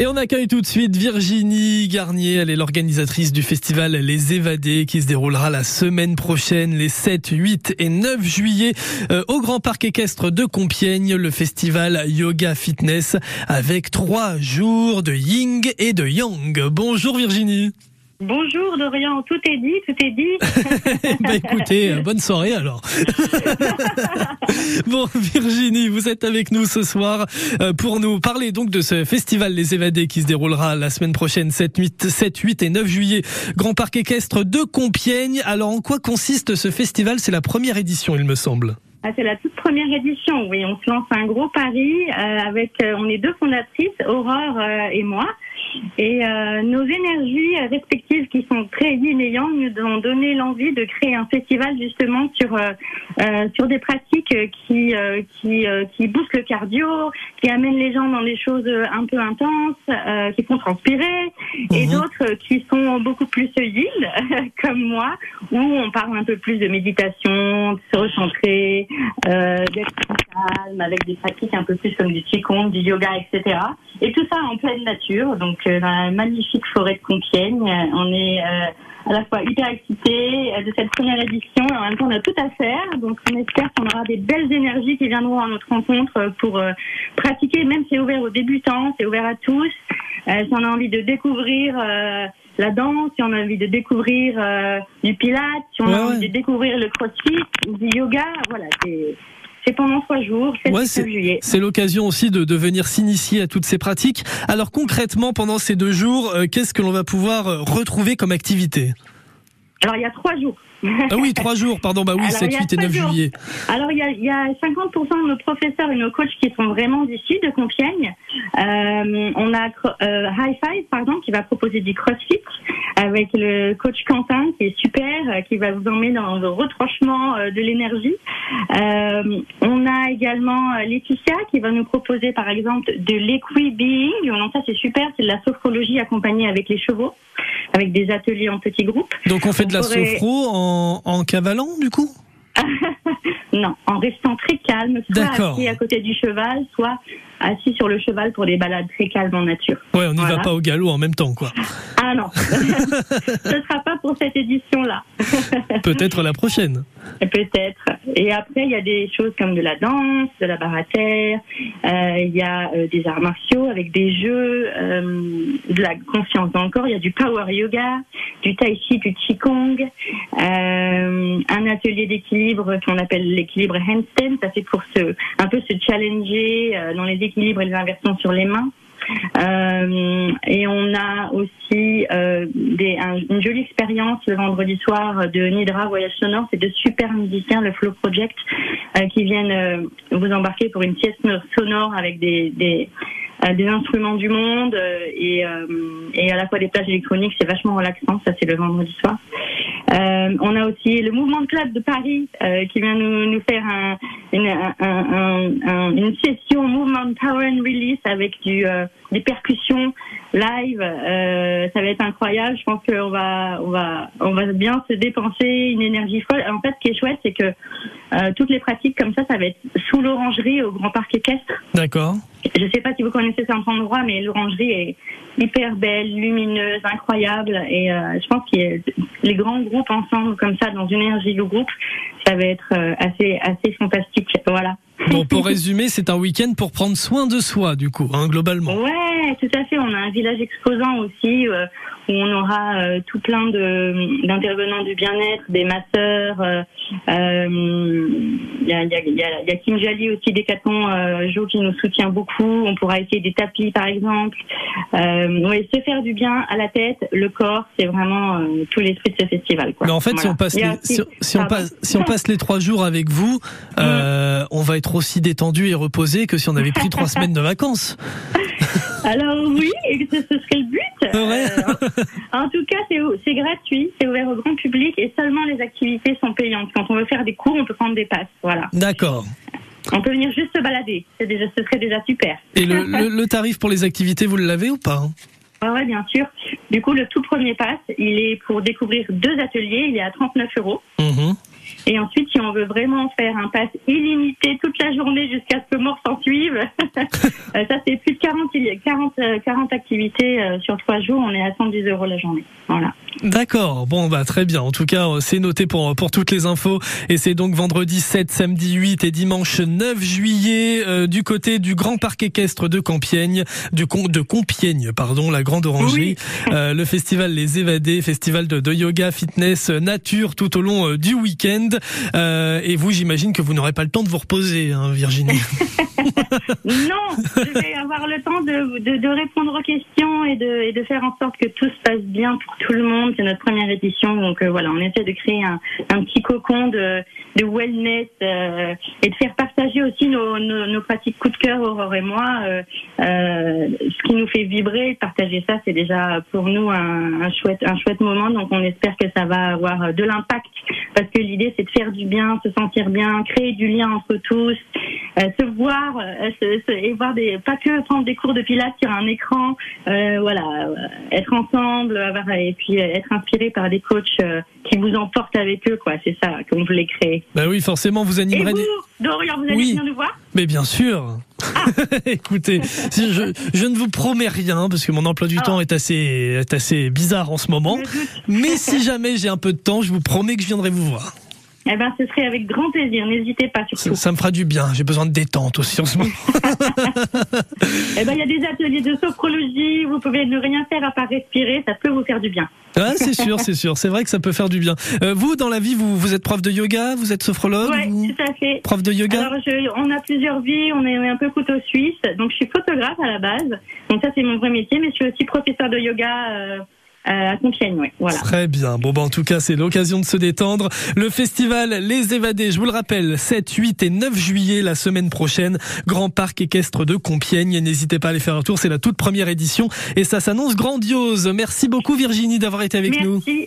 Et on accueille tout de suite Virginie Garnier. Elle est l'organisatrice du festival Les Évadés qui se déroulera la semaine prochaine, les 7, 8 et 9 juillet euh, au Grand Parc équestre de Compiègne. Le festival Yoga Fitness avec trois jours de Ying et de Yang. Bonjour Virginie. Bonjour Dorian, tout est dit, tout est dit. bah écoutez, euh, bonne soirée alors. bon Virginie, vous êtes avec nous ce soir euh, pour nous parler donc de ce festival Les Évadés qui se déroulera la semaine prochaine 7, 8, 7, 8 et 9 juillet, Grand Parc équestre de Compiègne. Alors en quoi consiste ce festival? C'est la première édition il me semble. Ah, c'est la toute première édition, oui. On se lance un gros pari euh, avec, on est deux fondatrices, Aurore et moi. Et euh, nos énergies respectives qui sont très yin et yang nous ont donné l'envie de créer un festival justement sur euh, euh sur des pratiques qui euh, qui euh, qui boostent le cardio, qui amènent les gens dans des choses un peu intenses, qui font transpirer, et mhm. d'autres qui sont beaucoup plus yin comme moi, où on parle un peu plus de méditation, de se recentrer, d'être calme, avec des pratiques un peu plus comme du qigong, du yoga, etc. Et tout ça en pleine nature, donc euh, dans la magnifique forêt de Compiègne. On est euh, à la fois hyper excités de cette première édition et en même temps on a tout à faire. Donc on espère qu'on aura des belles énergies qui viendront à notre rencontre pour euh, pratiquer. Même c'est ouvert aux débutants, c'est ouvert à tous. si on a envie de découvrir la danse, si on a envie de découvrir du pilates, si on a envie de découvrir le crossfit, du yoga, voilà, c'est c'est pendant trois jours, C'est l'occasion aussi de, de venir s'initier à toutes ces pratiques. Alors concrètement, pendant ces deux jours, euh, qu'est-ce que l'on va pouvoir euh, retrouver comme activité? Alors il y a trois jours. Ah oui, trois jours, pardon, bah oui, 7, 8 et 9 juillet. Alors, il y a, y a 50% de nos professeurs et nos coachs qui sont vraiment d'ici, de Compiègne. Euh, on a euh, High Five, pardon, qui va proposer du CrossFit avec le coach Quentin, qui est super, euh, qui va vous emmener dans le retranchement de l'énergie. Euh, on a également Laetitia, qui va nous proposer, par exemple, de l'equi-being. Non, ça, c'est super, c'est de la sophrologie accompagnée avec les chevaux, avec des ateliers en petits groupes. Donc, on fait de la sophro en en, cavalant, du coup? Non, en restant très calme, soit assis à côté du cheval, soit assis sur le cheval pour des balades très calmes en nature. Ouais, on n'y va pas au galop en même temps, quoi. Ah non, ce ne sera pas pour cette édition-là. Peut-être la prochaine. Peut-être. Et après, il y a des choses comme de la danse, de la barre à terre, euh, il y a euh, des arts martiaux avec des jeux, euh, de la conscience dans le corps, il y a du power yoga, du tai chi, du qigong, un atelier d'équilibre qu'on appelle l'équilibre handstand, ça c'est pour se, un peu se challenger dans les équilibres et les inversions sur les mains. Euh, et on a aussi euh, une jolie expérience le vendredi soir de Nidra Voyage Sonore. C'est de super musiciens, le Flow Project, euh, qui viennent euh, vous embarquer pour une pièce sonore avec des, des, euh, des instruments du monde et, et à la fois des plages électroniques. C'est vachement relaxant. Ça, c'est le vendredi soir. Euh, on a aussi le mouvement de club de Paris euh, qui vient nous, nous faire un, une, un, un, une, session mouvement power and release avec du, euh, des percussions live. Euh, ça va être incroyable. Je pense qu'on va, on va, on va bien se dépenser une énergie folle. En fait, ce qui est chouette, c'est que euh, toutes les pratiques comme ça, ça va être sous l'orangerie au Grand Parc Équestre. D'accord. Je ne sais pas si vous connaissez cet endroit, mais l'orangerie est hyper belle, lumineuse, incroyable. Et euh, je pense que les grands groupes ensemble comme ça, dans une énergie de groupe, ça va être euh, assez, assez fantastique. Voilà. Bon, pour résumer, c'est un week-end pour prendre soin de soi, du coup, hein, globalement. Ouais, tout à fait. On a un village exposant aussi euh, où on aura euh, tout plein de d'intervenants du bien-être, des masseurs. Il euh, y, a, y, a, y, a, Kim Jali aussi, Décathlon euh, Jo qui nous soutient beaucoup. On pourra essayer des tapis, par exemple. ouais, se faire du bien à la tête, le corps, c'est vraiment tout l'esprit de ce festival. Quoi. Mais en fait, si on passe les, si, on passe si on passe les trois jours avec vous, mm. Va être aussi détendu et reposé que si on avait pris trois semaines de vacances. Alors oui, ce, serait le but. Euh, en tout cas, c'est gratuit, c'est ouvert au grand public et seulement les activités sont payantes. Quand on veut faire des cours, on peut prendre des passes. Voilà. D'accord. On peut venir juste se balader. Déjà, ce serait déjà super. Et le, tarif pour les activités, vous l'avez ou pas Oui, ouais, bien sûr. Du coup, le tout premier pass, il est pour découvrir deux ateliers. Il est à 39 euros. Mmh. Et ensuite, si on veut vraiment faire un pass illimité toute la journée jusqu'à ce que mort s'en suive, ça c'est plus de 40, 40, 40 activités sur trois jours. On est à 110 euros la journée. Voilà. D'accord. Bon, bah très bien. En tout cas, c'est noté pour pour toutes les infos. Et c'est donc vendredi 7, samedi 8 et dimanche 9 juillet euh, du côté du Grand Parc équestre de Compiègne, du de Compiègne, pardon, la Grande Orangerie. Euh, le festival Les Évadés, festival de, de, yoga, fitness, nature tout au long euh, du week-end. Et vous, j'imagine que vous n'aurez pas le temps de vous reposer, hein, Virginie. non, je vais avoir le temps de, de, de répondre aux questions et de, et de, faire en sorte que tout se passe bien pour tout le monde. C'est notre première édition, donc euh, voilà, on essaie de créer un, un petit cocon de, wellness euh, et de faire partager aussi nos, nos, nos, pratiques coup de cœur, Aurore et moi. Euh, euh ce qui nous fait vibrer, partager ça, c'est déjà pour nous un, un, chouette, un chouette moment. Donc on espère que ça va avoir de l'impact parce que l'idée c'est de faire du bien, se sentir bien, créer du lien entre tous. Euh, se voir euh, et voir des pas que prendre des cours de pilates sur un écran, euh, voilà, être ensemble, avoir, et puis être inspiré par des coachs qui vous emportent avec eux, quoi. C'est ça qu'on voulait créer. Bah oui, forcément, vous animerez. Et vous, Dorian, vous allez oui. venir nous voir? Mais bien sûr. Ah. Écoutez, je, je, ne vous promets rien parce que mon emploi du ah. temps est assez, est assez bizarre en ce moment. Mais si jamais j'ai un peu de temps, je vous promets que je viendrai vous voir. Eh ben, ce serait avec grand plaisir. N'hésitez pas surtout. Ça, ça, me fera du bien. J'ai besoin de détente aussi en ce moment. eh ben, il y a des ateliers de sophrologie. Vous pouvez ne rien faire à part respirer. Ça peut vous faire du bien. Ah, c'est sûr, c'est sûr. C'est vrai que ça peut faire du bien. Euh, vous, dans la vie, vous, vous êtes prof de yoga, vous êtes sophrologue Oui, tout à fait. Prof de yoga? Alors, je, on a plusieurs vies. On est un peu couteau suisse. Donc, je suis photographe à la base. Donc, ça, c'est mon vrai métier. Mais je suis aussi professeur de yoga. Euh, à Compiègne, oui. Voilà. Très bien. Bon, bah, en tout cas, c'est l'occasion de se détendre. Le festival Les Évadés, je vous le rappelle, 7, 8 et 9 juillet, la semaine prochaine, Grand Parc équestre de Compiègne. N'hésitez pas à aller faire un tour, c'est la toute première édition et ça s'annonce grandiose. Merci beaucoup Virginie d'avoir été avec Merci. nous.